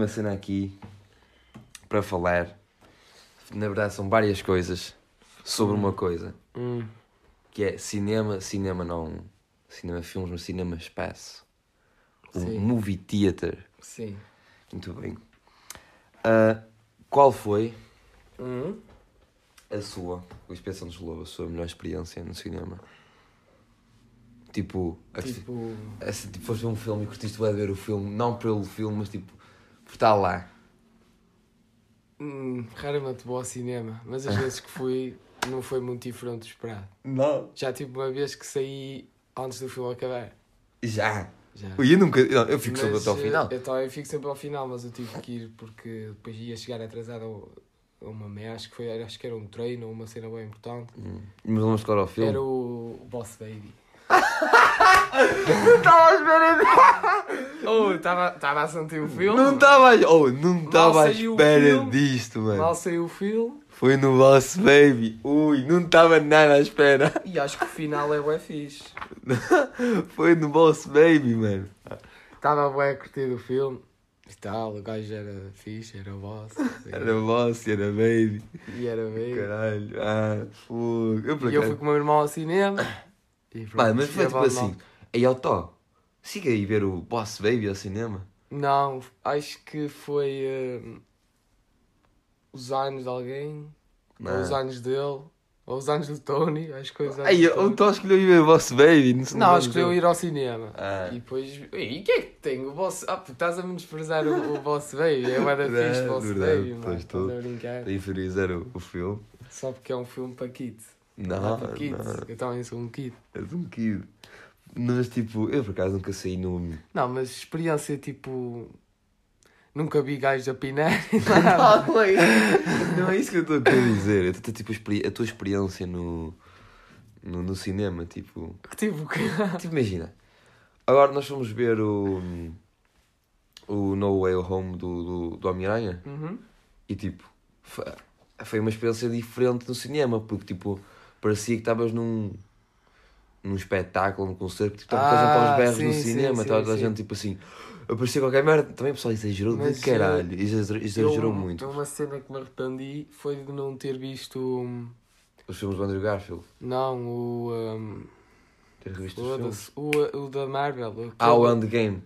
Uma cena aqui para falar. Na verdade, são várias coisas sobre uma coisa Hum. que é cinema, cinema não. Cinema filmes, mas cinema espaço. O Sim. movie theater. Sim. Muito bem. Ah, qual foi Hum. a sua, o Inspeção de Lobo, a sua melhor experiência no cinema? Tipo, a que- Tipo. Tipo, foste ver um filme e curtiste de ver o filme, não pelo filme, mas tipo, estar lá. Hum, raramente vou ao cinema, mas as vezes que fui não foi muito diferente do esperado. Não. Já tipo uma vez que saí antes do filme acabar. Já. Já. Eu nunca. não, eu fico sempre Mas, até ao eh, final. Eu também fico sempre ao final, mas eu tive que ir porque depois ia chegar atrasado ao- a uma meia, acho que foi, acho que era um treino ou uma cena bem importante. Hum. Mas vamos agora ao filme. Era o Boss Baby. Estava à espera Oh, estava a sentir o filme. Não estava oh, não estava à o espera disto, mano. Mal saiu o filme Foi no Boss Baby. Ui, não estava nada à espera. e acho que o final é bué fixe. Foi no Boss Baby, mano. Estava bué a curtir o filme e tal, o gajo era fixe, era o boss. Era Boss, era Baby. E era bem. Caralho. Ah, fogo. Eu E eu fui com o meu irmão ao cinema. E pronto, Mano, mas foi tipo assim. Aí, ó, Tó, siga aí ver o Boss Baby ao cinema. Não, acho que foi eh, os anos de alguém, ou Não. os anos dele, ou os anos do Tony, acho que foi os anos do o. Tó escolheu ir ver o Boss Baby. Não, Não, escolheu ir ao cinema. Ah. E depois. E o que é que tem? O boss. Ah, estás a menosprezar o, o Boss Baby. É uma da fixe Boss verdade, Baby, mano. Estás a brincar. A inferiorizar o, o filme. Só porque é um filme para kids. Não, Não é para kids. não. Eu também sou um kid. És um kid. Mas tipo, eu por acaso nunca saí no. Não, mas experiência tipo. Nunca vi gajos a pinar. Não, é, não é isso que eu estou a querer dizer. Eu estou tipo a tua experiência no, no, no cinema, tipo. tipo, que. Tipo, imagina. Agora nós fomos ver o. O No Way Home do, do, do Homem-Aranha. Uhum. E tipo, foi, foi uma experiência diferente no cinema, porque tipo, parecia que estavas num, num espetáculo, num concerto, tipo, estava Ah, aos berros sim, no sim, cinema, estava toda a gente tipo assim, aparecia qualquer merda, também o pessoal exagerou Mas, de caralho, exagerou, exagerou Eu- muito. Uma cena que me arrependi foi de não ter visto. hum, Os filmes do Andrew Garfield, Não, o. Um, tens visto os filmes? foda-se, o, o da Marvel. o Ah, o Endgame.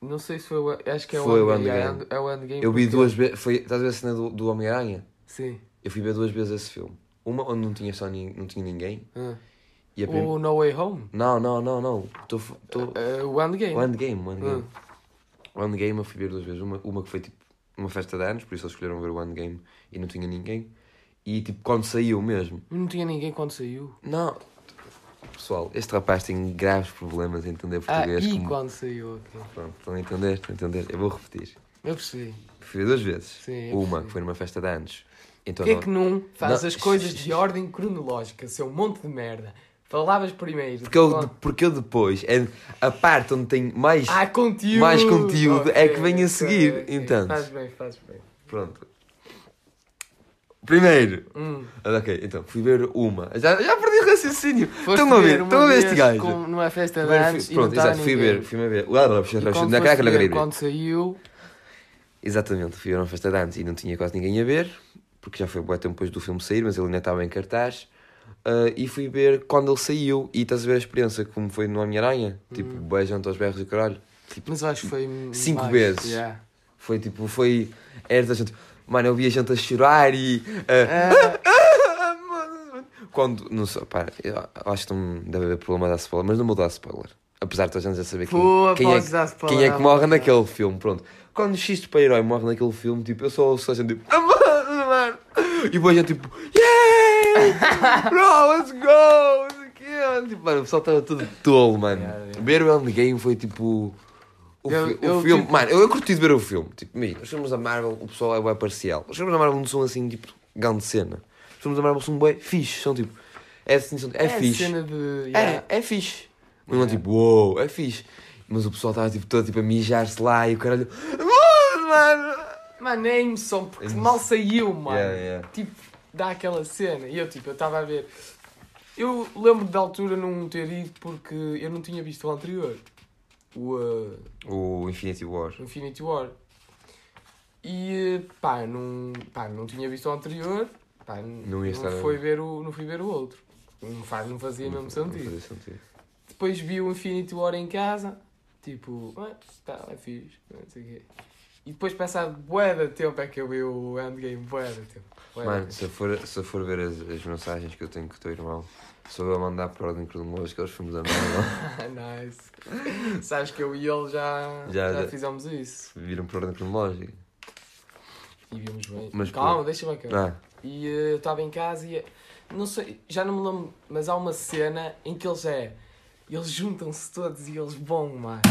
Não sei se foi o. Acho que é Foi o o Endgame. É, é o Endgame. Eu vi duas vezes, foi, estás a ver a cena do, do Homem-Aranha? Sim. Eu fui ver duas vezes esse filme. Uma onde não tinha só não tinha ninguém. Ah. A prim... O No Way Home? Não, não, não, não. Tô, tô... Ah, o Endgame. O Endgame, o Endgame. Ah. O Endgame eu fui ver duas vezes. Uma, uma que foi tipo uma festa de anos, por isso eles escolheram ver o Endgame e não tinha ninguém. E tipo, quando saiu mesmo. Não tinha ninguém quando saiu. Não. Pessoal, este rapaz tem graves problemas em entender Ah, português. e como- quando saiu, ok. Pronto, estão a entender? Estão a entender? Eu vou repetir. Eu percebi. Fui ver duas vezes. Sim, uma que foi numa festa de anos. Então, Porquê é que não faz Não. as coisas de ordem cronológica, seu monte de merda? Falavas primeiro. porque, eu, depois- porque eu depois, é a parte onde tem mais. Ah, conteúdo! mais conteúdo é que vem a seguir, ok. entendes? Faz bem, faz bem. Pronto. Primeiro. Hum. Ah, Ok, então fui ver uma. Já, já perdi o raciocínio. Foste Estão a ver, estão a ver este gajo. com- numa festa de anos Pronto, estava exato, fui ver, fui ver. Na cara que ele quando saiu, Exatamente, fui ver uma festa de anos e não tinha quase ninguém a ver, porque já foi bué tempo depois do filme sair, mas ele ainda estava em cartaz. Ah, e fui ver quando ele saiu e estás a ver a experiência como foi no Homem-Aranha, tipo, Hum. bué junto aos berros e caralho. Tipo, mas acho que foi Cinco mais, vezes. yeah. foi tipo, foi. Era da gente. Mano, eu vi a gente a chorar e. Ah, Quando. Não sei, pá, eu acho que não deve haver problema dar spoiler, mas não vou dar spoiler. Apesar de toda a gente já saber quem, Pô, quem, é, dar spoiler quem é que morre naquele filme. Pronto. Quando o X para herói morre naquele filme, tipo, eu só ouço a gente tipo. "Ah, mano, mano." E depois a gente tipo. Bro, let's go! Tipo, mano, o pessoal estava tudo tolo, mano. Yeah, yeah. Ver o Endgame foi tipo. O, Eu- fi- eu, o filme, tipo- mano, eu, eu curti de ver o filme. Tipo, imagina, os filmes da Marvel, o pessoal é bem parcial. Os filmes da Marvel não são assim, tipo, grande cena. Os filmes da Marvel são bem fixe, são tipo, é assim, são, é, é fixe. cena de. É, yeah. é fixe. Não é tipo, uou, é fixe. Mas o pessoal estava tipo, todo tipo, a mijar-se lá e o caralho. "Mano, mano. É emoção, porque Emoção. mal saiu, mano. Tipo, dá aquela cena. E eu, tipo, eu estava a ver. Eu lembro da altura não ter ido porque eu não tinha visto o anterior. o uh, O Infinity War. Infinity War. E pá, não, pá, não tinha visto o anterior, pá, não, estar- foi ver o, não fui ver o outro. Não, faz, não fazia mesmo Não sentido. fazia sentido. Depois vi o Infinity War em casa, tipo, ah, está, é fixe, não sei o quê. E depois passado bué de tempo é que eu vi o Endgame, bué de tempo. bué de Mano, tempo. se eu for, se eu for ver as, as mensagens que eu tenho com o teu irmão, só eu a mandar por ordem cronológica aos filmes da Marvel. nice. Sabes que eu e ele já, Já- já, fizemos isso. Viram por ordem cronológica. E vimos bem. Mas Calma, pô. deixa-me acabar. Ah, E eh, eu estava em casa e não sei, já não me lembro, mas há uma cena em que eles é. Eles juntam-se todos e eles vão, mano.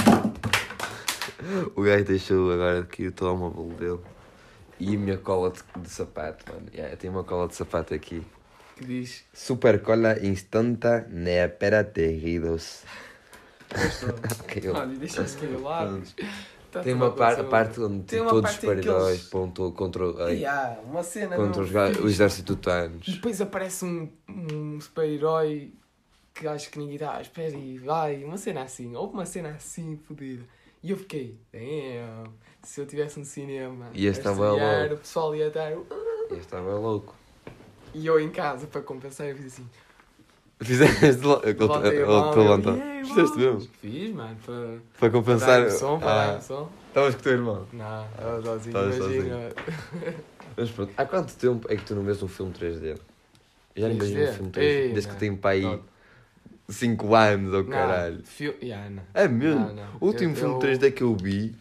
O gajo deixou agora aqui o telemóvel dele. E a minha cola de, de sapato, mano. Yeah, eu tenho uma cola de sapato aqui. Que diz. Super cola instantá neapera terridos. Ok, eu- Olha, deixa-se cair lá. Tá Tem uma par, parte onde Tem tipo, todos os super-heróis eles- ponto contra, ai, há uma cena. contra não, os, ga- fixe. o exército de E depois aparece um, um super-herói que acho que ninguém está. Espera aí, vai, uma cena assim. Houve uma cena assim fodida. E eu fiquei, damn, se eu tivesse no cinema, E este a estava estrear, logo. o pessoal ia estar. "Uh". Este estava louco. E eu em casa, para compensar, eu fiz assim. Fizeste lo- Levantei a ele mão, te eu, levantou. "Yeah, Fizeste vamos." mesmo? Fiz, mano, para, Para para compensar. dar o som, para dar Ah, som. Estavas com o teu irmão. Não, estava sozinho, imagina. Mas pronto, há quanto tempo é que tu não vês um filme 3D? Eu já não vejo 3D? um filme 3D Ei, desde que tenho para aí Não. 5 anos ou Não, caralho. fio- yeah, não. É mesmo? Não, não. O último Eu- filme eu- 3D que eu vi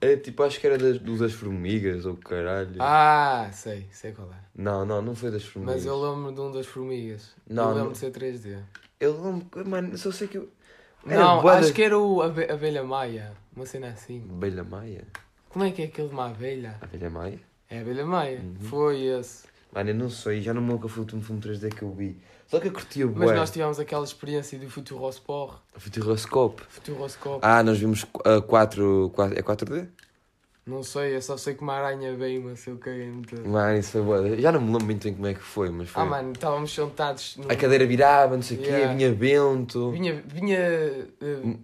é tipo, acho que era das, das formigas ou caralho. Ah, sei, sei qual é. Não, não, não foi das formigas. Mas eu lembro de um das formigas. Não, eu lembro não- de ser 3D. Eu lembro, mano, só sei que eu. Era não, acho da- que era o Abe- Abelha Maia. Uma cena assim. Abelha Maia? Como é que é aquele de uma abelha? Abelha Maia? É Abelha Maia. Uhum. Foi esse. Mano, eu não sei, já não me lembro qual foi o último filme 3D que eu vi. Só que eu curti o Mas bué. nós tivemos aquela experiência do Futurospor. Futuroscope. Futuroscope. Ah, nós vimos 4. é 4D? Não sei, eu só sei que uma aranha veio, mas eu caguei-me todo. Mano, isso foi bué. Já não me lembro muito bem como é que foi, mas foi. Ah, mano, estávamos sentados. num- A cadeira virava, não sei o Yeah. quê, vinha vento. Vinha, vinha, eh,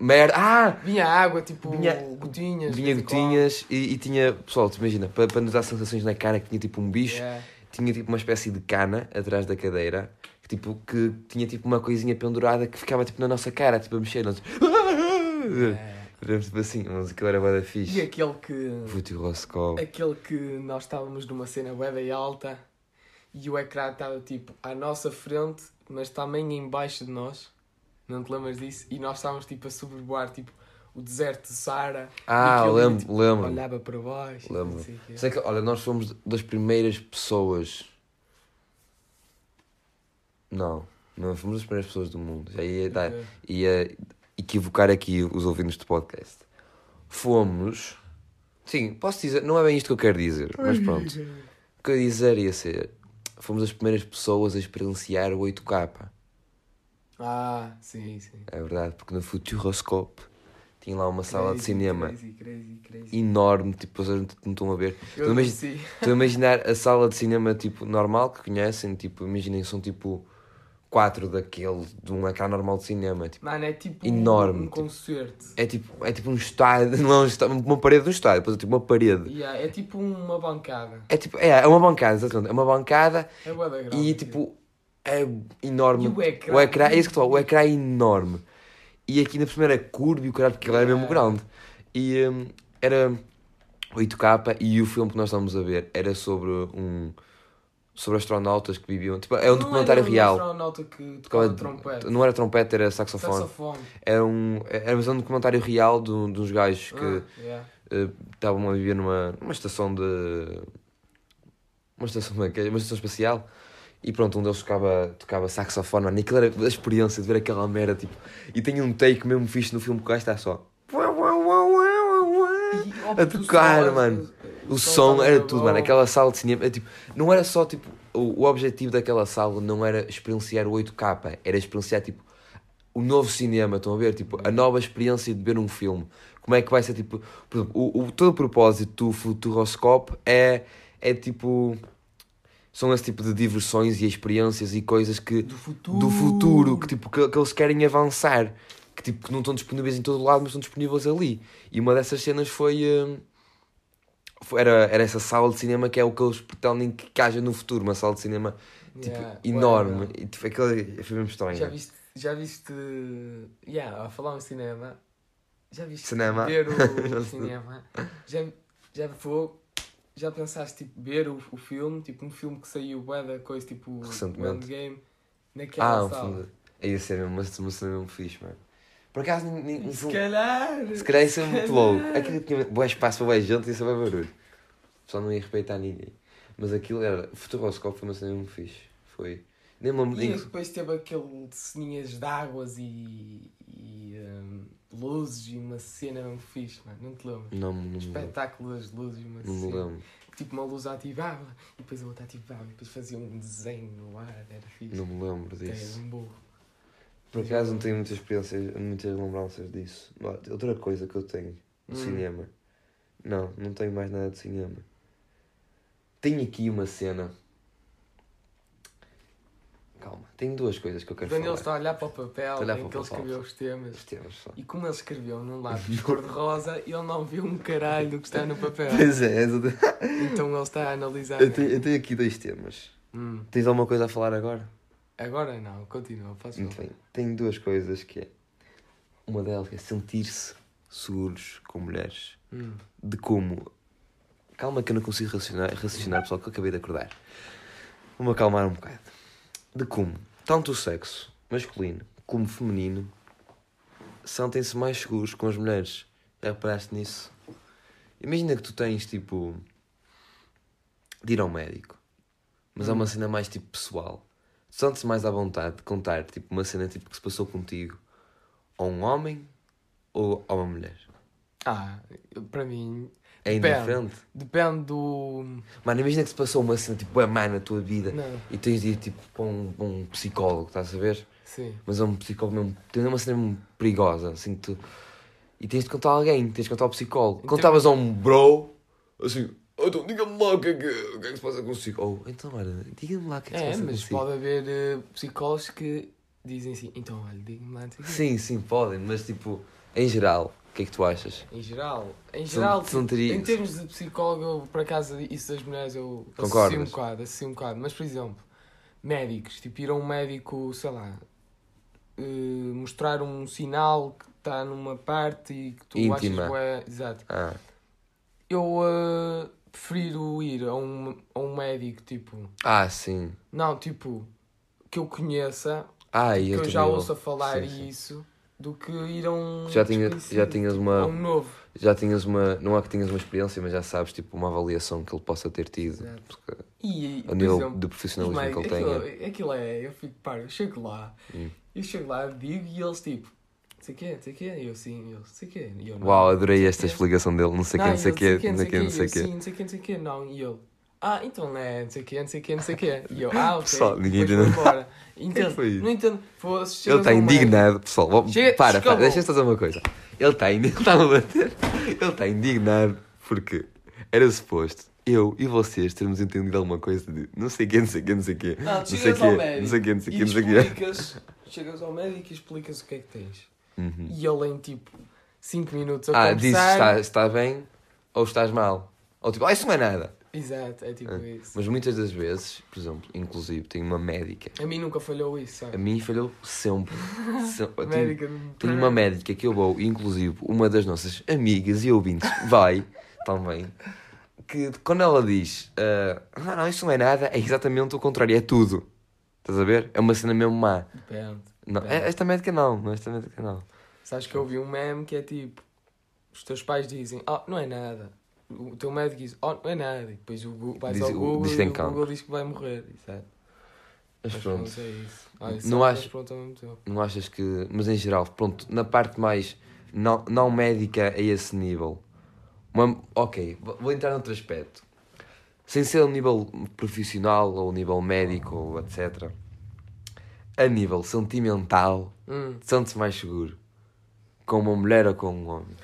Merda. Ah! vinha água, tipo, Vinha- gotinhas. Vinha gotinhas e, e tinha. Pessoal, tu imagina, para, para nos dar sensações na cara que tinha tipo um bicho, Yeah. Tinha tipo uma espécie de cana atrás da cadeira, que, tipo, que tinha tipo uma coisinha pendurada que ficava tipo na nossa cara, tipo a mexer. Nós... Éramos tipo assim, mas aquilo era bué da E fixe. aquele que. Futuroscope. Aquele que nós estávamos numa cena e alta e o ecrã estava tipo à nossa frente, mas também embaixo de nós. Não te lembras disso? E nós estávamos tipo a sobrevoar tipo o deserto de Sara. Ah, aquilo, lembro, tipo, lembro. Olhava para baixo. Lembro. Sei que, olha, nós fomos das primeiras pessoas. Não, não fomos das primeiras pessoas do mundo. Já ia, dar, ia equivocar aqui os ouvintes do podcast. Fomos. Sim, posso dizer, não é bem isto que eu quero dizer, mas pronto. O que eu dizer ia ser. Fomos as primeiras pessoas a experienciar o 8K. Ah, sim, sim. É verdade, porque no Futuroscope tinha lá uma sala de Crazy, cinema Crazy, crazy, crazy. enorme, tipo, vocês não estão a ver. Estou a imaginar a sala de cinema tipo normal que conhecem, tipo, imaginem são tipo quatro daquele de um ecrã normal de cinema, tipo, Mano, é tipo Enorme, um tipo. concerto. é tipo, é tipo um estádio, não um uma parede de um estádio, depois é tipo uma parede. Yeah, é tipo uma bancada. É tipo, é, é uma bancada, exatamente, é uma bancada É grande. e tipo é enorme. E o ecrã? O ecrã, é isso que estou, o ecrã é enorme. E aqui na primeira curva e o caralho, porque ele era mesmo Yeah. grande. E hum, era 8K e o filme que nós estávamos a ver era sobre um sobre astronautas que viviam, tipo, é um Não documentário era um real. astronauta que Tocava- trompete. Não era trompete, era saxofone. Saxofone. Era um, era era um documentário real de, um- de uns gajos que Ah, yeah. eh, estavam a viver numa, numa estação de. Uma estação, é é? Uma estação espacial. E pronto, um deles tocava, tocava saxofone, mano. E aquilo era a experiência de ver aquela merda, tipo. E tem um take mesmo fixe no filme que o gajo está só. A tocar, mano. o som era tudo, mano. Aquela sala de cinema, é, tipo, não era só tipo. O, o objetivo daquela sala não era experienciar o 8K, era experienciar tipo o novo cinema, estão a ver? Tipo, a nova experiência de ver um filme. Como é que vai ser tipo. Por exemplo, o, o, todo o propósito do Futuroscope é, é tipo. São esse tipo de diversões e experiências e coisas que Do futuro. do futuro que, tipo, que, que eles querem avançar. que, tipo, que não estão disponíveis em todo lado, mas estão disponíveis ali. E uma dessas cenas foi. hum, foi- era, era essa sala de cinema que é o que eles pretendem que, que haja no futuro, uma sala de cinema tipo, Yeah, enorme. E tipo, aquele, foi mesmo estranho. Já viste, já viste, yeah, a falar em cinema, já viste Cinema. ver o cinema, já, já vou, já pensaste tipo ver o, o filme, tipo um filme que saiu bué da coisa, tipo Recentemente. o Endgame, naquela Ah, um sala. filme. É isso, é mesmo, uma cena mesmo fixe, mano. Por acaso, um Se calhar, se calhar isso é muito louco. Aquilo tinha bom espaço para mais gente e isso é barulho. Só não ia respeitar ninguém. Mas aquilo era. Futuroscope foi uma cena muito fixe. Foi. Nem me lembro. E nem- depois teve aquele de ceninhas de águas e, e hum, luzes e uma cena mesmo fixe, mano, não te lembro. Não, não, me lembro. Espetáculo das luzes e uma Não cena. lembro. Tipo, uma luz ativava e depois a outra ativava e depois fazia um desenho no ar, era fixe. Não me lembro disso. um burro. Por acaso não tenho muitas experiências, muitas lembranças disso. Outra coisa que eu tenho, Hum. cinema. Não, não tenho mais nada de cinema. Tenho aqui uma cena. Calma, tenho duas coisas que eu quero Daniel falar. está a olhar para o papel olhar em que ele escreveu os temas. Os temas só. E como ele escreveu num lápis cor-de-rosa, ele não viu um caralho do que está no papel. Pois é, Então ele está a analisar. eu, tenho, eu tenho aqui dois temas. Hum, Tens alguma coisa a falar agora? Agora não, continua, faz Muito favor. bem. Tenho duas coisas que é. Uma delas é sentir-se seguros com mulheres. Hum. De como. Calma que eu não consigo raciocinar, raciocinar pessoal, que eu acabei de acordar. Vou-me acalmar um bocado. De como tanto o sexo masculino como feminino sentem-se mais seguros com as mulheres. Já reparaste nisso? Imagina que tu tens tipo. de ir ao médico. Mas é uma Hum. cena mais tipo pessoal. Sentes mais à vontade de contar tipo uma cena tipo que se passou contigo a um homem ou a uma mulher? Ah, para mim, É Depende. indiferente. depende do. Mano, imagina que se passou uma cena tipo a má na tua vida Não, e tens de ir tipo para um, para um psicólogo, estás a ver? sim. Mas é um psicólogo mesmo, tem uma cena mesmo perigosa, assim tu. E tens de contar a alguém, tens de contar ao psicólogo. Então- Contavas a um bro, assim, "Oh, então diga-me lá o que, é que, o que é que se passa consigo. Ou então, olha, diga-me lá o que é que É, se passa mas consigo. pode haver eh, psicólogos que dizem assim, então olha, diga-me lá, o quê." Sim, sim, podem, mas tipo, em geral, que é que tu achas? Em geral, em geral, tipo, teria- em termos de psicólogo, eu, por acaso, isso das mulheres eu associo um bocado, associo um bocado. Mas, por exemplo, médicos, tipo, ir a um médico, sei lá, eh, mostrar um sinal que está numa parte e que tu Íntima. achas bué- Exato. Ah, Eu eh, prefiro ir a um, a um médico, tipo, ah sim. não, tipo, que eu conheça, Ah, que eu eu já vou. ouça falar Sim, sim. Do que ir a um. Já tinha- já tinhas tipo, uma- um novo. Já tinhas uma. Não é que tinhas uma experiência, mas já sabes, tipo, uma avaliação que ele possa ter tido. Porque, E, a nível exemplo, de profissionalismo que ele médicos, tenha. aquilo, aquilo é, eu fico, pá, eu chego lá, Hum. eu chego lá, digo e eles tipo, sei quê, sei o quê, eu sim, eu sei quê, e eu não. Uau, adorei esta quê. explicação dele. Não sei quem, não sei e quê, não sei quem, não sei eu, quê. não sei o quê, não sei quê, não, e ele, ah, então não é, não sei o quê, não sei o quê, não sei o quê, e eu, ah, ok, Pessoal, ninguém entendeu. embora. Entendo, foi isso? não entendo, fosse, Ele está indignado, pessoal. Vou- Chega- para, para, deixa-me fazer uma coisa. Ele está ele está-me a bater. Ele está indignado porque era suposto eu e vocês termos entendido alguma coisa de não sei quê, não sei quê, não sei quê. Não, Não sei chegas quê, não sei quê, não sei quê, e não sei quê. chegas ao médico e explicas o que é que tens. Uhum. E ele em tipo 5 minutos a Ah, dizes conversar. está, está bem ou estás mal. Ou tipo, ah, isso não é nada. Exato, é tipo Ah, isso. Mas muitas das vezes, por exemplo, inclusive, tenho uma médica. A mim nunca falhou isso, A sabe? mim falhou sempre. sempre. Tenho- Médica não- Tenho uma médica que eu vou, inclusive uma das nossas amigas e ouvintes vai também, que quando ela diz ah, não, isso não é nada, é exatamente o contrário, é tudo. Estás a ver? É uma cena mesmo má. Depende. Não, Depende. esta médica não, esta médica não. Sabes que eu vi um meme que é tipo: os teus pais dizem, oh, não é nada. O teu médico diz, oh, não é nada. E depois o Google, vais Diz- ao Google diz e o Google diz que vai morrer. Exato. Mas Mas pronto, pronto, é isso. Olha, Não acho- não achas que. Mas em geral, pronto, na parte mais não, não médica a esse nível. Uma, ok, vou- vou entrar noutro aspecto. Sem ser a nível profissional ou nível médico ou etc. A nível sentimental. Hum. Sente-se mais seguro com uma mulher ou com um homem?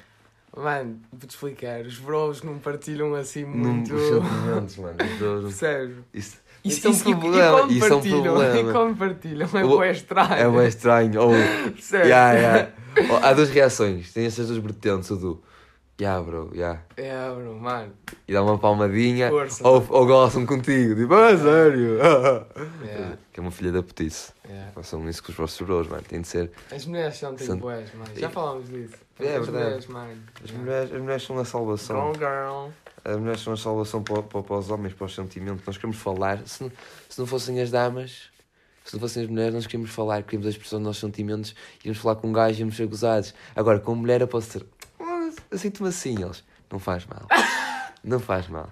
Mano, vou-te explicar. Os bros não partilham assim muito. os sentimentos, mano. Os Sério. Isso, Isso, isso é um e- problema. E, como Isso é um problema. e é O- estranho. É bem estranho. Ou, Sério. yeah, yeah. Há duas reações. Tem essas duas vertentes. O do, yeah, bro, yeah. É, bro, mano. E dá uma palmadinha. Força. Ou, ou gostam contigo. Tipo, ah, sério. Yeah, Que é uma filha da petice. yeah. Façam isso com os vossos bros, mano. Tem de ser. As mulheres são São- tipo boas, mano. Já falámos disso. É As verdade. mulheres, mano. As mulheres, as mulheres são a salvação. Gone girl. As mulheres são a salvação para, para, para os homens, para os sentimentos. Nós queremos falar. Se não, se não fossem as damas, se não fossem as mulheres, nós queríamos falar, queríamos a expressão dos nossos sentimentos. Íamos falar com um gajo e íamos ser gozados. Agora, com mulher, eu posso ser. "Ah, Eu sinto-me assim, eles. Não faz mal. Não faz mal.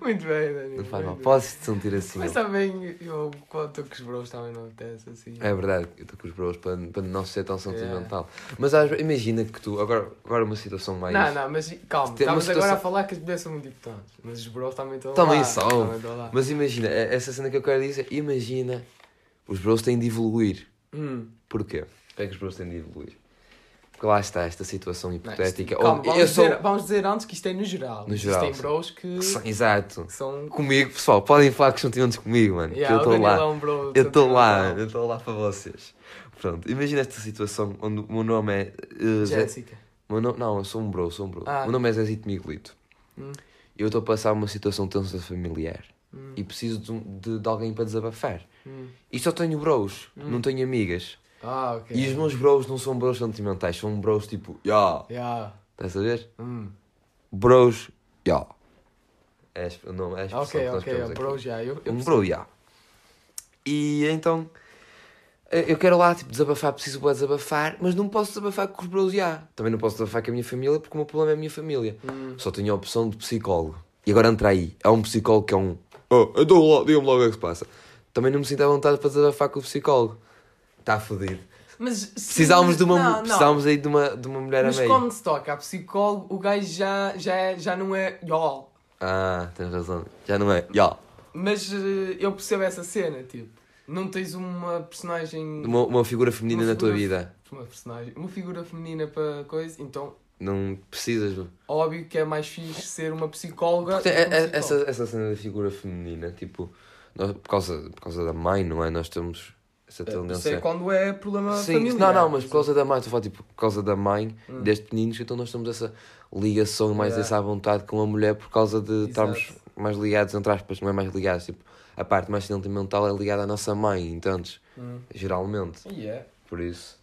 Muito bem, Daniel. Não faz mal. Podes te sentir assim. Mas também, eu, quando estou com os bros, também não acontece assim. É verdade, eu estou com os bros para, para não ser tão sentimental. Mas às vezes, imagina que tu, agora, agora uma situação mais. Não, não, mas calma, uma estamos agora situação- a falar que as mulheres são muito importantes. Mas os bros também estão Também lá. são. Também estão lá. Mas imagina, é- essa cena que eu quero dizer, imagina, os bros têm de evoluir. Hum. Porquê? Porquê é que os bros têm de evoluir? Porque lá está esta situação Não, hipotética. isto- calma, vamos, eu sou. dizer, vamos dizer antes que isto é no geral. No geral, Existem sim. bros que, que são- exato. que são. Comigo, pessoal, podem falar os sentimentos comigo, mano. Yeah, que eu estou lá. é um bro Eu estou lá, eu estou lá para vocês. Pronto, imagina esta situação onde o meu nome é. Zé- Jéssica. o meu nome- não, eu sou um bro, sou um bro. Ah. O meu nome é Zezito Miguelito. Hum. Eu estou a passar uma situação tensa familiar Hum. e preciso de, de- de alguém para desabafar. Hum. E só tenho bros, Hum. não tenho amigas. Ah, ok. E os meus bros não são bros sentimentais, são bros tipo, ya, Yeah. estás a ver? Hum. Bros, ya. É a exp- o nome, é a Ok, ok, é aqui. bro já. Eu, eu Um bro, ya. E então, eu quero lá, tipo, desabafar, preciso bué desabafar, mas não posso desabafar com os bros, ya. Também não posso desabafar com a minha família, porque o meu problema é a minha família. Hum. Só tenho a opção de psicólogo. E agora entra aí. Há um psicólogo que é um. Oh, então lá, diga-me logo o que é que se passa. Também não me sinto à vontade para desabafar com o psicólogo. Está foder. Mas se- Precisávamos de uma, Não, não. precisávamos aí de uma, de uma mulher Mas a meio. quando se toca a psicólogo, o gajo já, já, é- já não é. Yo. Ah, tens razão. Já não é. Ya. Mas eh, eu percebo essa cena, tipo. Não tens uma personagem. Uma, uma figura feminina Uma na tua figura- vida. Uma personagem. Uma figura feminina para coisa, então. Não precisas. Óbvio que é mais fixe ser uma psicóloga. Porque é- é- essa, essa cena da figura feminina, tipo, nós, por, causa, por causa da mãe, não é? Nós temos essa é tendência. quando é problema Sim, familiar. não, não, mas por causa da mãe, estou a falar tipo, por causa da mãe, Hum. desde pequeninos, então nós temos essa ligação mais Yeah. essa à vontade com a mulher por causa de Exato. estarmos mais ligados, entre aspas, não é mais ligados, tipo, a parte mais sentimental é ligada à nossa mãe, entendes? Hum. Geralmente, Yeah. por isso,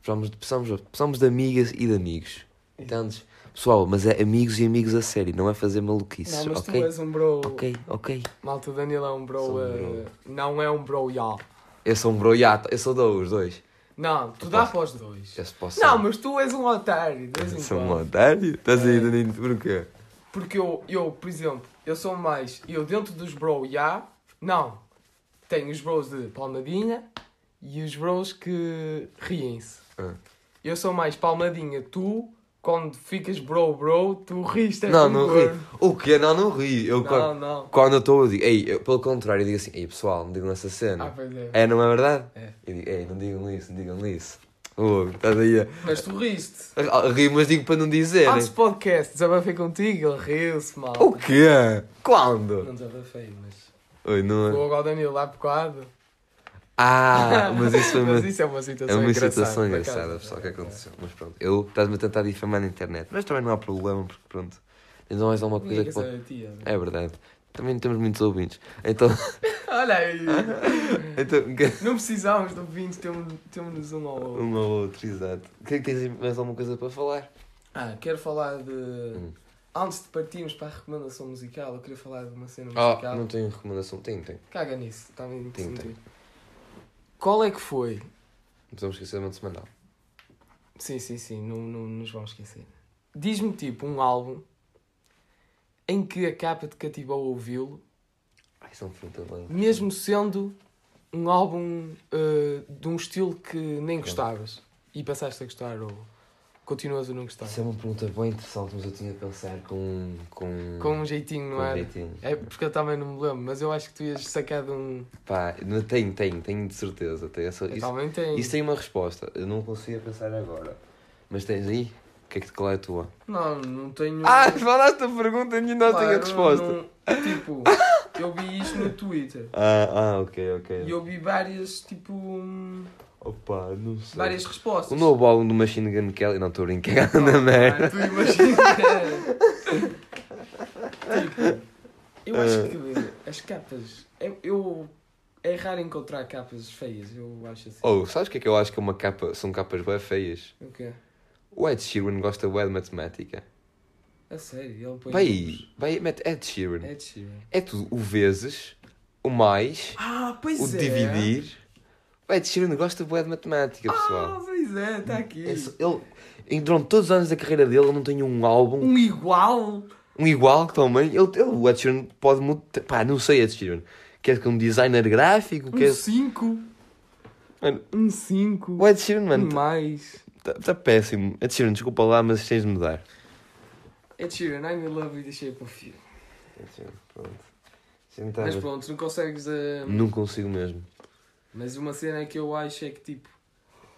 precisamos, precisamos, precisamos de amigas e de amigos, entendes? Pessoal, mas é amigos e amigos a sério, não é fazer maluquices, Não, mas ok? tu és um bro. Ok, ok. Malta, o Daniel é um bro. Um eh, bro. Não é um bro, ya. Eu sou um bro, já, eu sou dois, os dois. Não, tu Eu dá posso- para os dois. Eu posso Não, mas tu és um otário, de vez Eu em sou um otário? Estás aí, É. Danilo, porquê? Porque eu, eu, por exemplo, eu sou mais. Eu dentro dos bro, ya. Não. Tenho os bros de palmadinha e os bros que riem-se. Ah. Eu sou mais palmadinha, tu. Quando ficas bro, bro, tu riste. é Não, não ri. O quê? Não, não ri. Eu, quando, Não, não. quando eu estou, eu digo, ei, eu, pelo contrário, eu digo assim, ei pessoal, não digam essa Ah, cena. pois é. É, não é verdade? É. Eu digo, ei, não digam isso, não digam isso. Oh, estás aí. Mas tu riste. a rir, mas digo para não dizerem. Antes do podcast, desabafei contigo, ele riu-se, mal. O quê? Quando? Não desabafei, mas. Oi, não é? Vou ao Danilo lá bocado. Ah, mas isso foi uma, Mas isso é uma é situação uma engraçada. situação engraçada, pessoal, que aconteceu. Mas pronto, eu estás-me a tentar difamar na internet, mas também não há problema, porque pronto, tens mais alguma coisa que pode... saber de ti, Ana. É verdade. Também temos muitos ouvintes. Então, Olha aí. então Não precisávamos de ouvintes, temos, temos um ao outro. um ou outro, exato. Que- Tens mais alguma coisa para falar? Ah, quero falar de. Hum. Antes de partirmos para a recomendação musical, eu queria falar de uma cena Ah, musical. não tenho recomendação. Tem, tem. Caga nisso, está bem Tem, sentido. tem. Qual é que foi? Não podemos esquecer do semanal. Sim, sim, sim, não, não nos vamos esquecer. Diz-me tipo um álbum em que a capa te cativou a ouvi-lo, Ai, são fruta bem. mesmo sendo um álbum eh, de um estilo que nem gostavas e passaste a gostar ou continuas a não gostar. Isso é uma pergunta bem interessante, mas eu tinha a pensar com. com. Com um jeitinho, com não um era? jeitinho. É porque eu também não me lembro, mas eu acho que tu ias sacar de um. Pá, não- tenho, tenho, tenho de certeza. Tenho essa, isso, também tenho. isso tem uma resposta. Eu não consigo pensar agora. Mas tens aí? que é que qual é a tua? Não, não tenho. Ah, falaste a pergunta e ainda não tenho a Claro, resposta. não- tipo, eu vi isto no Twitter. Ah, ah, ok, ok. E eu vi várias, tipo. Opa, não sei. Várias respostas. O novo álbum do Machine Gun Kelly, não estou Oh, na merda. Tu imaginas. tipo, eu acho Ah. que as capas. Eu, eu- é raro encontrar capas feias, eu acho assim. Oh, sabes o que é que eu acho que é uma capa, são capas bem feias? O quê? O Ed Sheeran gosta bem de matemática. A sério, ele põe. Vai, vai, mete Ed Sheeran. É de Sheeran. É tudo o vezes, o mais, Ah, pois o é. dividir. O Ed Sheeran gosta bem de matemática, pessoal. Ah, pois é, está aqui. É Ele, em- durante todos os anos da carreira dele, ele não tem um álbum, Um igual. um igual que também. Ele, ele, o Ed Sheeran pode mudar. Pá, não sei, Ed Sheeran. Quer que um designer gráfico? Um Quer... 5. Mano, Um 5. o Ed Sheeran, mano, Mais. está tá péssimo. Ed Sheeran, desculpa lá, mas tens de mudar. Ed Sheeran, I'm in love with the shape of you. Ed Sheeran, pronto. Sentar- Mas pronto, não consegues. ah, Não consigo mesmo. Mas uma cena que eu acho é que tipo,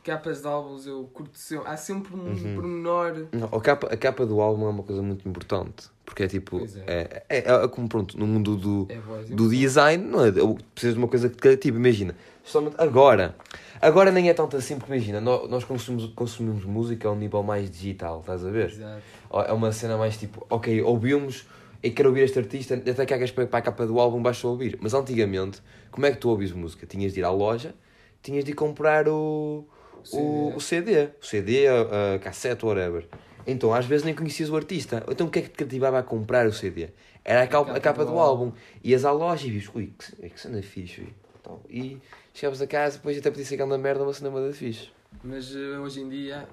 capas de álbuns eu curto sempre. Há sempre um Uhum. pormenor. Não, a, capa, a capa do álbum é uma coisa muito importante. Porque é tipo. Pois é. É, é, é como pronto, no mundo do, É voz. do design, não é? Eu preciso de uma coisa que, tipo, imagina, somente agora. Agora nem é tanto assim, porque imagina, nós, consumimos, consumimos música a um nível mais digital, estás a ver? Exato. É uma cena mais tipo, ok, ouvimos e quero ouvir este artista, até cagas para para a capa do álbum, basta ouvir. Mas antigamente, como é que tu ouvis música? Tinhas de ir à loja, tinhas de ir comprar o, o, o CD, o CD, a, a cassete, whatever. Então, às vezes nem conhecias o artista. Então, o que é que te cativava a comprar o CD? Era a, capa, a capa do álbum. Ias à loja e vias, ui, que, que cena fixe. Então, e chegavas a casa, depois até podia ser aquela merda, uma cena da fixe. Mas eh, hoje em dia,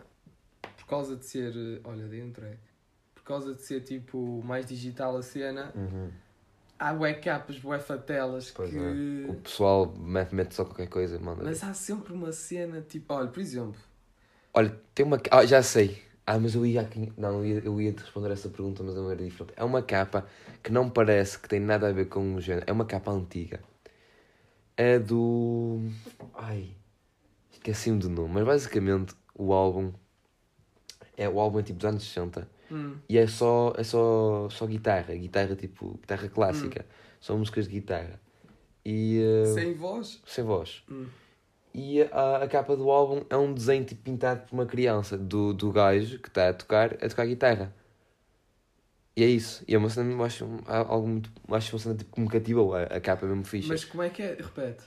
por causa de ser. eh, Olha, dentro é. Por causa de ser tipo mais digital a cena, há bué capas, bué fatelas Pois que. é. O pessoal mete, só qualquer coisa, manda. Mas há sempre uma cena tipo. Olha, por exemplo. Olha, tem uma. Ah, já sei. Ah, mas eu ia aqui. Não, eu ia, eu ia te responder essa pergunta, mas não era diferente. É uma capa que não parece que tem nada a ver com o género. É uma capa antiga. É do. Ai. Esqueci-me do nome. Mas basicamente o álbum. É, o álbum é tipo dos anos 60. Hum, E é só, é só, só guitarra. Guitarra tipo. Guitarra clássica. São músicas de guitarra. E. eh, sem voz. sem voz. Hum. E a, a capa do álbum é um desenho tipo pintado por uma criança, do, do gajo que está a tocar, a tocar guitarra. E é isso. E é uma cena, acho, algo muito, acho uma cena tipo, que me cativou, a, a capa é mesmo fixe. Mas como é que é? Repete.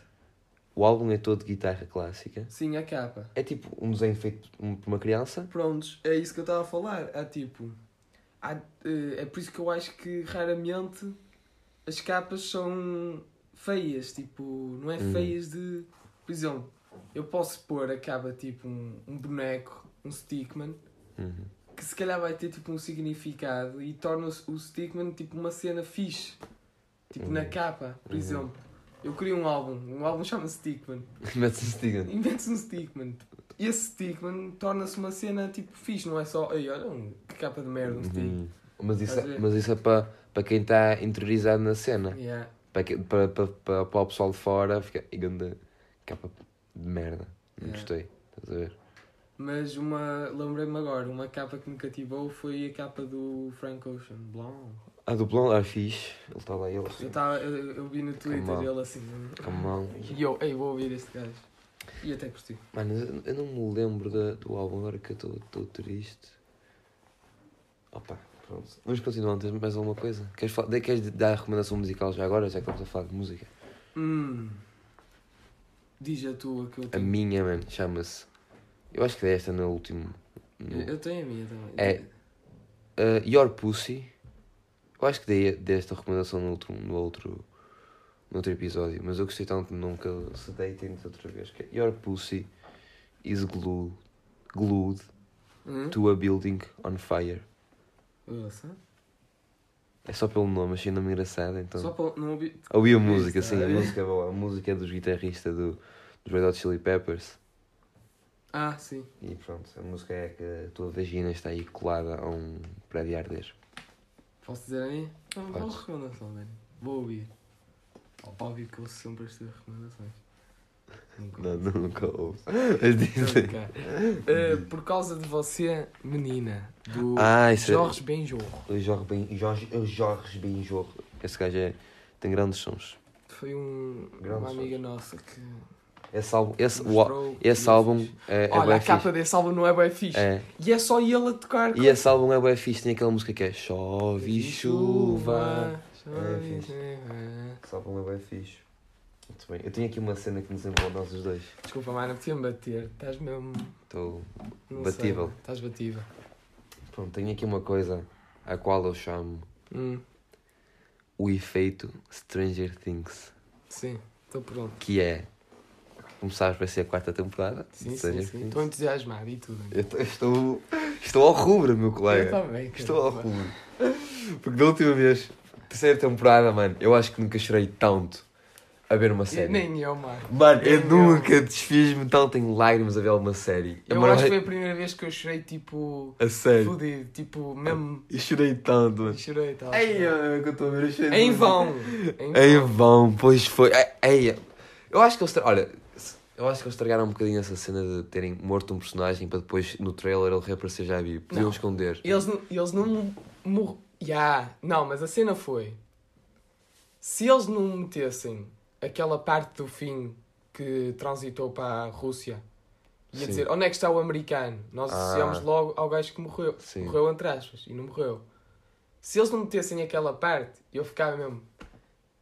O álbum é todo de guitarra clássica. Sim, a capa. É tipo um desenho feito por uma criança. Prontos, é isso que eu estava a falar. Há tipo. há, eh, é por isso que eu acho que raramente as capas são feias. Tipo, não é Hum. feias de. Por exemplo, eu posso pôr a capa tipo um, um boneco, um stickman, Uhum. que se calhar vai ter tipo um significado e torna o stickman tipo uma cena fixe. Tipo na Uhum. capa, por Uhum. exemplo. Eu queria um álbum, um álbum chama-se Stickman. Mete-se sticker. Inventes um stickman. E esse stickman torna-se uma cena tipo fixe, não é só, ei, olha, um, que capa de merda, um stick. Uhum. Mas isso, é, mas isso é para para quem está interiorizado na cena. Yeah. Para, para, para, para, para o pessoal de fora fica. "Ih, ganda capa de merda. Não Yeah. gostei. Estás a ver? Mas uma, lembrei-me agora, uma capa que me cativou foi a capa do Frank Ocean, Blonde. Ah, do plano, ah, fixe. Ele está lá, ele Eu, assim, tava, eu, eu vi no Twitter ele assim, a mão. e eu, ei, vou ouvir este gajo. E até curti. Mano, eu- eu não me lembro da, do álbum agora que eu estou triste. Opa, pronto. Vamos continuar, tens mais alguma coisa? Queres, falar, queres dar a recomendação musical já agora, já que estamos a falar de música? Hum. Diz a tua que eu A tenho. minha, mano, chama-se. Eu acho que dei esta no último. no- Eu tenho a minha também. É. Uh, Your Pussy. Eu acho que dei, dei esta recomendação no outro, no, outro, no outro episódio, mas eu gostei tanto nunca se dei tanto outra vez. Que é Your Pussy is glued, glued Hum? to a building on fire. Ouça. É só pelo nome, achei o nome engraçado, então. Só para não ouvir. Ouvi a música, sim, a música é boa. A música é dos guitarristas do, dos Red Hot Chili Peppers. Ah, sim. E pronto, a música é que a tua vagina está aí colada a um prédio arder. Posso dizer a mim? Não, boa Podes. recomendação, velho. Vou ouvir. Óbvio que eu sempre estas recomendações. Nunca Não, ouvi. nunca. Mas dizem. Eh, por causa de você, menina, do Ah, é- Jorge Benjorro. O Jorge, ben, Jorge, o Jorge Benjor. Esse gajo é, tem grandes sons. Foi um, Grandes uma amiga nossa que Esse álbum, esse, esse álbum é, é Olha, a capa fixe. desse álbum não é bem fixe. É. E é só ele a tocar. E esse álbum é bué fixe. Tem aquela música que é Chove Chuva. Chove É fixe. chuva. Esse álbum é bué fixe. Muito bem. Eu tenho aqui uma cena que nos envolve nós os dois. Desculpa, mano, podia-me bater. Estás mesmo. Estou... não Batível. Estás batível. Pronto, tenho aqui uma coisa a qual eu chamo Hum, o efeito Stranger Things. sim, estou pronto. Que é... Começares para ser a quarta temporada. Sim, sim, sim. Estou entusiasmado e tudo. Eu estou, estou ao rubro, meu Eu colega. também. Estou ao rubro. Porque da última vez, terceira temporada, mano, eu acho que nunca chorei tanto a ver uma série. Nem eu, mano. Mano, eu nem nunca desfiz-me tanto em lágrimas a ver uma série. Eu acho que foi a primeira vez que eu chorei, tipo. A sério. Fudido. Tipo, mesmo. Eu chorei tanto, mano. Chorei e tal. Ei, é que eu estou a ver, eu chorei Em vão. Em vão, pois foi. Ei, eu acho que eles. Olha, eu acho que eles estragaram um bocadinho essa cena de terem morto um personagem para depois no trailer ele reaparecer já vivo. Podiam Não. esconder. Eles, não- eles não morreram. Ya, Não, mas a cena foi. Se eles não metessem aquela parte do fim que transitou para a Rússia, ia Sim. dizer onde é que está o americano? Nós Ah. associamos logo ao gajo que morreu. Sim. Morreu entre aspas e não morreu. Se eles não metessem aquela parte, eu ficava mesmo.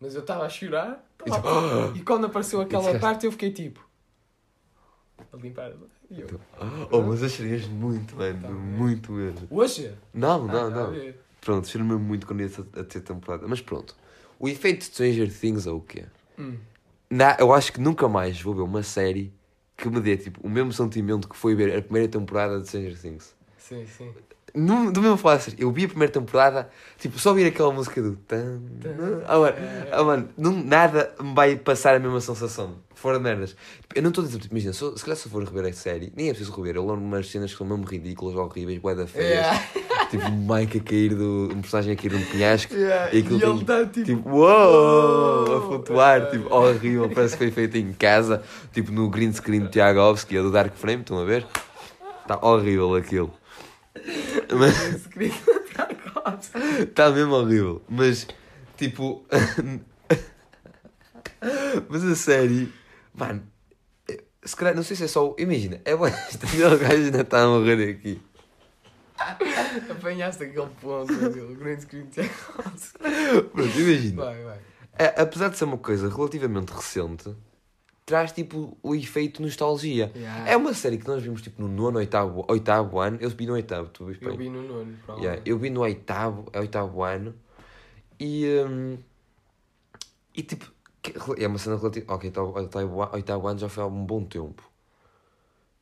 Mas eu estava a chorar. E tava- tu- E quando apareceu aquela parte, eu fiquei tipo. A limpar. E eu, Oh, mas chorei muito, mano. Tá bem. muito mesmo. Hoje? Não, Ah, não, tá a não. ver. Pronto, mesmo muito quando ia a a ter temporada. Mas pronto. O efeito de Stranger Things é o quê? Hum. Na, eu acho que nunca mais vou ver uma série que me dê tipo, o mesmo sentimento que foi ver a primeira temporada de Stranger Things. Sim, sim. No, do mesmo assim, eu vi a primeira temporada, tipo, só ouvir aquela música do. Ah, mano, ah, mano não, nada me vai passar a mesma sensação. Fora de merdas. Tipo, eu não estou a dizer, tipo, imagina, se, se calhar se eu for rever a série, nem é preciso rever. Eu lembro umas cenas que são mesmo ridículas, horríveis, bué da feias. Yeah. Tipo, um Mike a cair do. um personagem a cair de um penhasco. Yeah. E aquilo E ele está tipo. Tipo, uou! A flutuar, tipo, horrível, parece que foi feito em casa, tipo no green screen de Tiagovski, do Dark Frame, estão a ver? Está horrível aquilo. Mas, está mesmo horrível. Mas, tipo. mas a série. Mano. Se calhar, não sei se é só. Imagina, é bom. Este gajo ainda está a morrer aqui. Apanhaste aquele ponto, aquele green screen. Pronto, imagina. Vai, vai. A- apesar de ser uma coisa relativamente recente, traz tipo o efeito nostalgia. Yeah. É uma série que nós vimos tipo no nono, oitavo, oitavo ano. Eu vi no oitavo, tu viste Eu vi no nono, Yeah, eu vi no oitavo, oitavo ano e. hum, e tipo. É uma cena relativa. Ok, oitavo, oitavo, oitavo ano já foi há um bom tempo.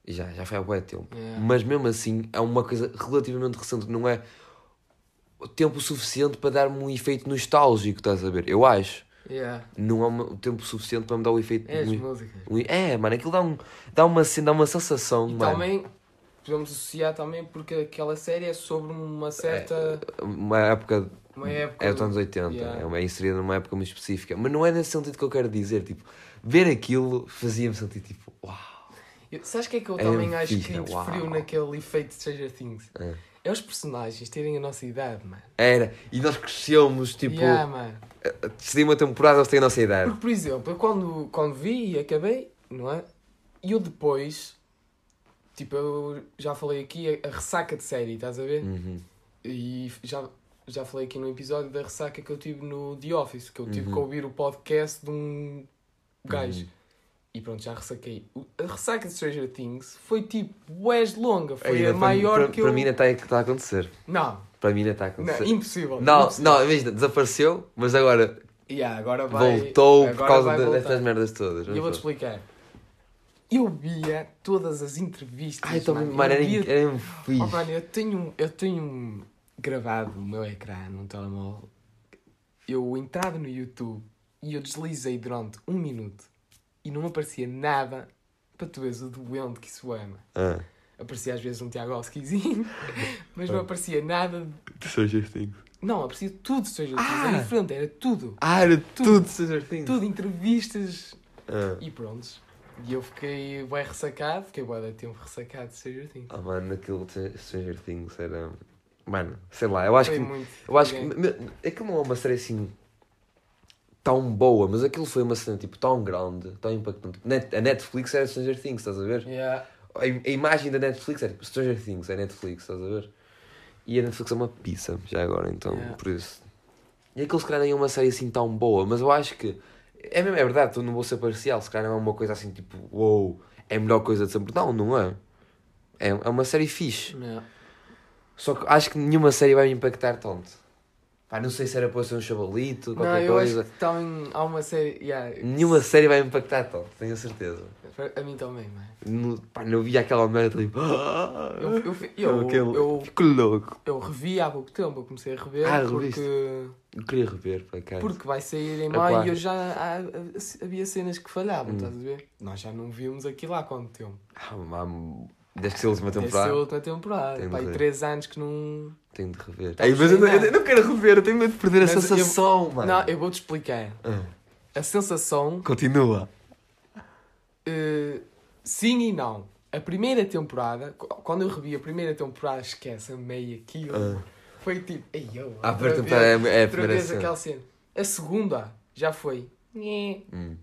Já, já foi há bom tempo. Yeah. Mas mesmo assim é uma coisa relativamente recente, que não é tempo suficiente para dar-me um efeito nostálgico, estás a ver? Eu acho. Yeah. Não é uma- o tempo suficiente para me dar o efeito. É as músicas. é, mano, aquilo dá, um, dá, uma, cena- dá uma sensação, E mano. também podemos associar também porque aquela série é sobre uma certa. Uma época. Uma época. É dos anos 80, Yeah. é uma, é inserida numa época muito específica. Mas não é nesse sentido que eu quero dizer. Tipo, ver aquilo fazia-me sentir tipo, uau. Eu- Sabes o que é que eu É também acho que interferiu uau. naquele efeito de Stranger Things? É. É os personagens terem a nossa idade, mano. Era. E nós crescemos, tipo, Yeah, mano. Decidi uma temporada, eles têm a nossa idade. Porque, por exemplo, eu quando, quando vi e acabei, não é? E eu depois, tipo, eu já falei aqui a, a ressaca de série, estás a ver? Uhum. E já, já falei aqui no episódio da ressaca que eu tive no The Office, que eu tive Uhum. que ouvir o podcast de um gajo. Uhum. E pronto, já ressaquei. A ressaca de Stranger Things foi tipo, bués longa, foi Ainda a maior para, que eu... Para mim ainda está está a acontecer. Não, Para mim ainda está a não acontecer. impossível. Não, impossível. não, imagina, desapareceu, mas agora Yeah, agora vai, voltou por agora causa vai de- destas merdas todas. E eu vou-te explicar. Eu via todas as entrevistas. Ai, então, mano. mano, eu era, via... era um Oh, fixe. mano, eu tenho, eu tenho gravado no meu ecrã, num telemóvel. Eu entrava no YouTube e eu deslizei durante um minuto e não aparecia nada para tu veres o doente que isso mano. Ah, Aparecia às vezes um Tiagovskizinho, mas não aparecia nada. de Stranger Things. Não, aparecia tudo, seja Ah! era diferente, era tudo. Ah, era Tudo. tudo Stranger Things. Tudo, entrevistas Ah. e prontos. E eu fiquei bem ressacado, fiquei bué de tempo ressacado de Stranger Things. Ah, mano, aquilo de Stranger Things era. Mano, sei lá, eu acho Foi que. muito. Eu acho que. me- me- Aquilo não é uma série assim. tão boa, mas aquilo foi uma cena tipo tão grande, tão impactante. Net- A Netflix era Stranger Things, estás a ver? Yeah. A, im- a imagem da Netflix é tipo Stranger Things, é Netflix, estás a ver? E a Netflix é uma pizza, já agora, então, Yeah. por isso. E aquilo se calhar nem é uma série assim tão boa, mas eu acho que. É mesmo, é verdade, tu não vou ser parcial, se calhar não é uma coisa assim tipo, uou, é a melhor coisa de sempre. Não, não é. É, é uma série fixe. Yeah. Só que acho que nenhuma série vai me impactar tanto. Pá, não sei se era para ser um chavalito, Não, qualquer eu coisa. acho que também há uma série. Yeah, Nenhuma série vai impactar tanto, tenho a certeza. A mim também, mano. Não, pá, não vi aquela merda tipo. "Ah, Eu, eu, eu, aquele- eu, Fico louco. eu revi há pouco tempo, eu comecei a rever Ah, porque, reviste? Eu queria rever, para cá. porque vai sair em É maio e eu já há- havia cenas que falhavam, Hum. estás a ver? Nós já não vimos aquilo há quanto tempo? Ah, Que ser a última Deve ser a temporada, última temporada. Pai, três anos que não. tenho de rever. Ei, mas eu eu não quero rever, eu tenho medo de perder Mas a eu- sensação, mano. Não, eu vou-te explicar. Ah, A sensação, continua. eh, sim e não. A primeira temporada, qu- quando eu revi a primeira temporada, esquece, amei aquilo. Ah. Foi tipo, ei eu. A primeira temporada é, é a primeira vez aquela cena. A segunda já foi. Hum.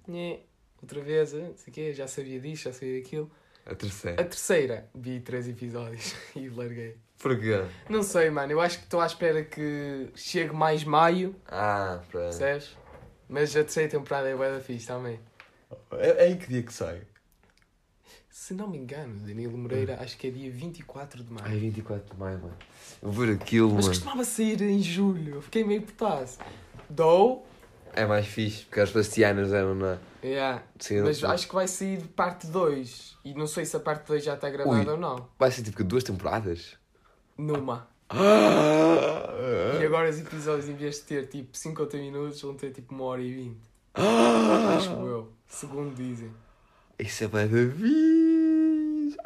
Outra vez, eh, não sei o quê, já sabia disto, já sabia daquilo. A A terceira. terceira, vi três episódios e larguei. Porquê? Não sei, mano, eu acho que estou à espera que chegue mais maio, Ah, para. percebes? Mas a terceira temporada é bué da fixe também. É, é em que dia que sai? Se não me engano, Danilo Moreira, acho que é dia 24 de Ai, maio. 24 de maio, mano. Eu vou ver aquilo, Mas mano. costumava sair em julho, eu fiquei meio putaço. Dou, É mais fixe, porque as plastianas eram na. Yeah. Sim, mas não- acho que vai sair parte 2. E não sei se a parte 2 já está gravada Ui. ou não. Vai ser tipo duas temporadas? Numa. E agora os episódios, em vez de ter tipo 50 minutos, vão ter tipo 1 hora e 20. Acho eu. Segundo dizem. Isso é bem da!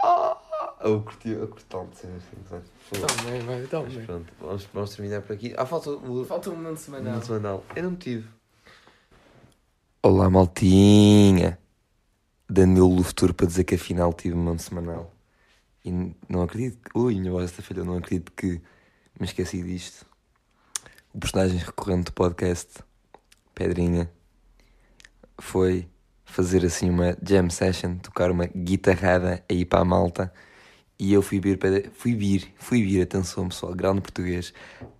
Ah! Eu curti, eu curti tanto ser assim. Também, vai, Mas também. pronto, vamos, vamos terminar por aqui. Ah, falta o Falta um momento semanal. no semanal. Eu não tive. Olá, maltinha! Danilo do futuro para dizer que afinal tive um momento semanal. E não acredito. Ui, minha voz esta falhou, não acredito que me esqueci disto. O personagem recorrente do podcast, Pedrinha, foi fazer assim uma jam session, tocar uma guitarrada aí para a malta. E eu fui vir, fui vir, fui vir, atenção pessoal, grande português.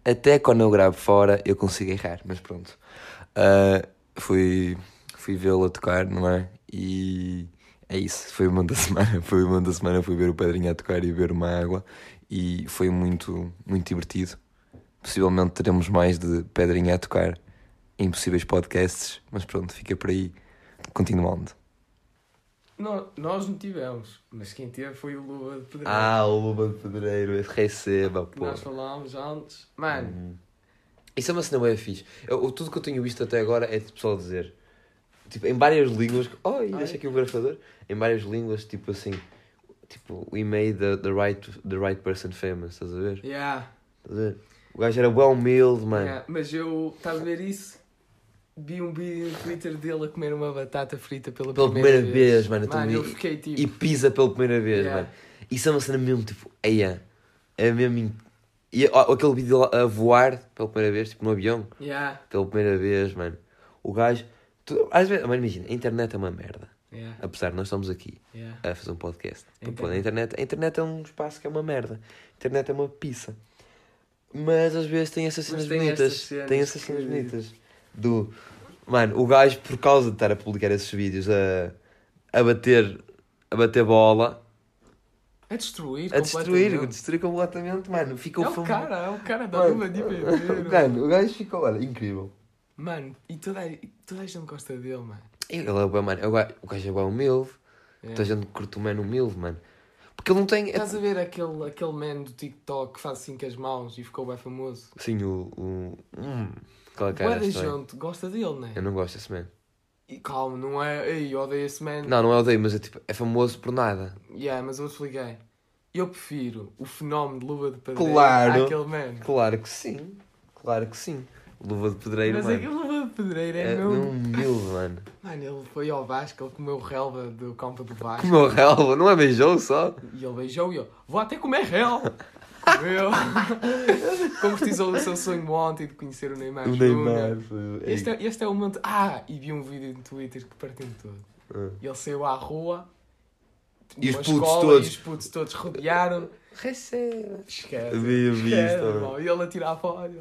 Até quando eu gravo fora eu consigo errar, mas pronto. Ah, fui fui vê-lo a tocar, não é? E é isso, foi o momento da semana. Foi o momento da semana, fui ver o Pedrinho a tocar e beber uma água. E foi muito, muito divertido. Possivelmente teremos mais de Pedrinho a tocar em possíveis podcasts, mas pronto, fica por aí. Continuando. Nó- nós não tivemos, mas quem teve foi o Lua de Pedreiro. Ah, o Luba de Pedreiro, receba, pô. nós falámos antes. Mano, Hum. Isso é uma cena bem fixe. Eu, tudo que eu tenho visto até agora é de pessoal dizer, tipo, em várias línguas, oh, e deixa aqui o grafador, em várias línguas, tipo assim, tipo, we made the, the, right, the right person famous, estás a ver? yeah, Estás a ver? O gajo era bem humilde, mano. yeah. Mas eu, estás a ver isso? Vi um vídeo no Twitter dele a comer uma batata frita pela, Pela primeira vez, mano, eu Mano, também- eu fiquei tipo. E pisa pela primeira vez, Yeah. mano. Isso é uma cena mesmo, tipo, eia, é mesmo... E ó, aquele vídeo lá a voar pela primeira vez, tipo, no avião, Yeah, pela primeira vez, mano. O gajo... Tu, às vezes, mano, imagina, a internet é uma merda. yeah, Apesar de nós estamos aqui yeah. a fazer um podcast. A Tipo, na internet, a internet é um espaço que é uma merda. A internet é uma pizza. Mas às vezes tem essas cenas tem bonitas. cenas tem essas cenas bonitas. Do. Mano, o gajo, por causa de estar a publicar esses vídeos a, a bater. A bater bola, A destruir, a destruir, a completamente. destruir completamente, mano, ficou É o cara, é o cara da Mano, de beber. mano, o gajo ficou, olha, incrível. Mano, e toda, e toda a gente gosta dele, mano. Ele é bem, mano, o gajo, é bem humilde, Yeah. toda a gente curte o mano humilde, mano. Porque ele não tem. Estás a ver aquele, aquele man do TikTok que faz assim com as mãos e ficou bem famoso? Sim, o. o hum, cara Boa da estranha. gente gosta dele, né? Eu não gosto desse man. E calma, não é. Ei, eu odeio esse man. Não, não é odeio, mas é, tipo, é famoso por nada. Yeah, mas eu te expliquei. Eu prefiro o fenómeno de luva de pedreiro Claro. àquele man. Claro que sim. Claro que sim. Luva de pedreiro, Mas mano. aquele luva de pedreiro é, É meu. humilde, mano. Mano, ele foi ao Vasco, ele comeu relva do campo do Vasco. Comeu relva, não é beijou só? E ele beijou e eu, vou até comer relva. Comeu. Concretizou o seu sonho ontem de conhecer o Neymar O. Neymar. foi- Este é, este é o momento. Ah, e vi um vídeo no Twitter que partiu-me todo. Ah. Ele saiu à rua. E os putos escola, todos. E os putos todos rodearam. Receba. Esquece. Vi, eu vi. E ele a tirar fora.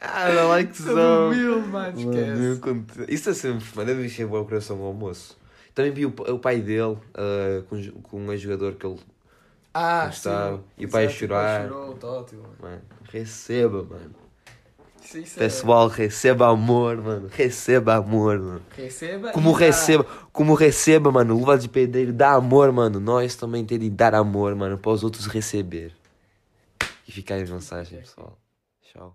Ah, mano. Mano, Esquece. eu conto- Isso é sempre, mano, deve encher o coração ao almoço. Também vi o, o pai dele ah, com, com um jogador que ele. Ah, Gostava. sim. E o pai chorar. O pai chorou, Tótil. mano. Mano, receba, mano. Isso, isso é- Pessoal, receba amor, mano. Receba amor, mano. Receba. Como e dá. receba, como receba, mano. Luva de pedreiro dá amor, mano. Nós também temos de dar amor, mano, para os outros receber. E fica aí a mensagem, pessoal. Tchau.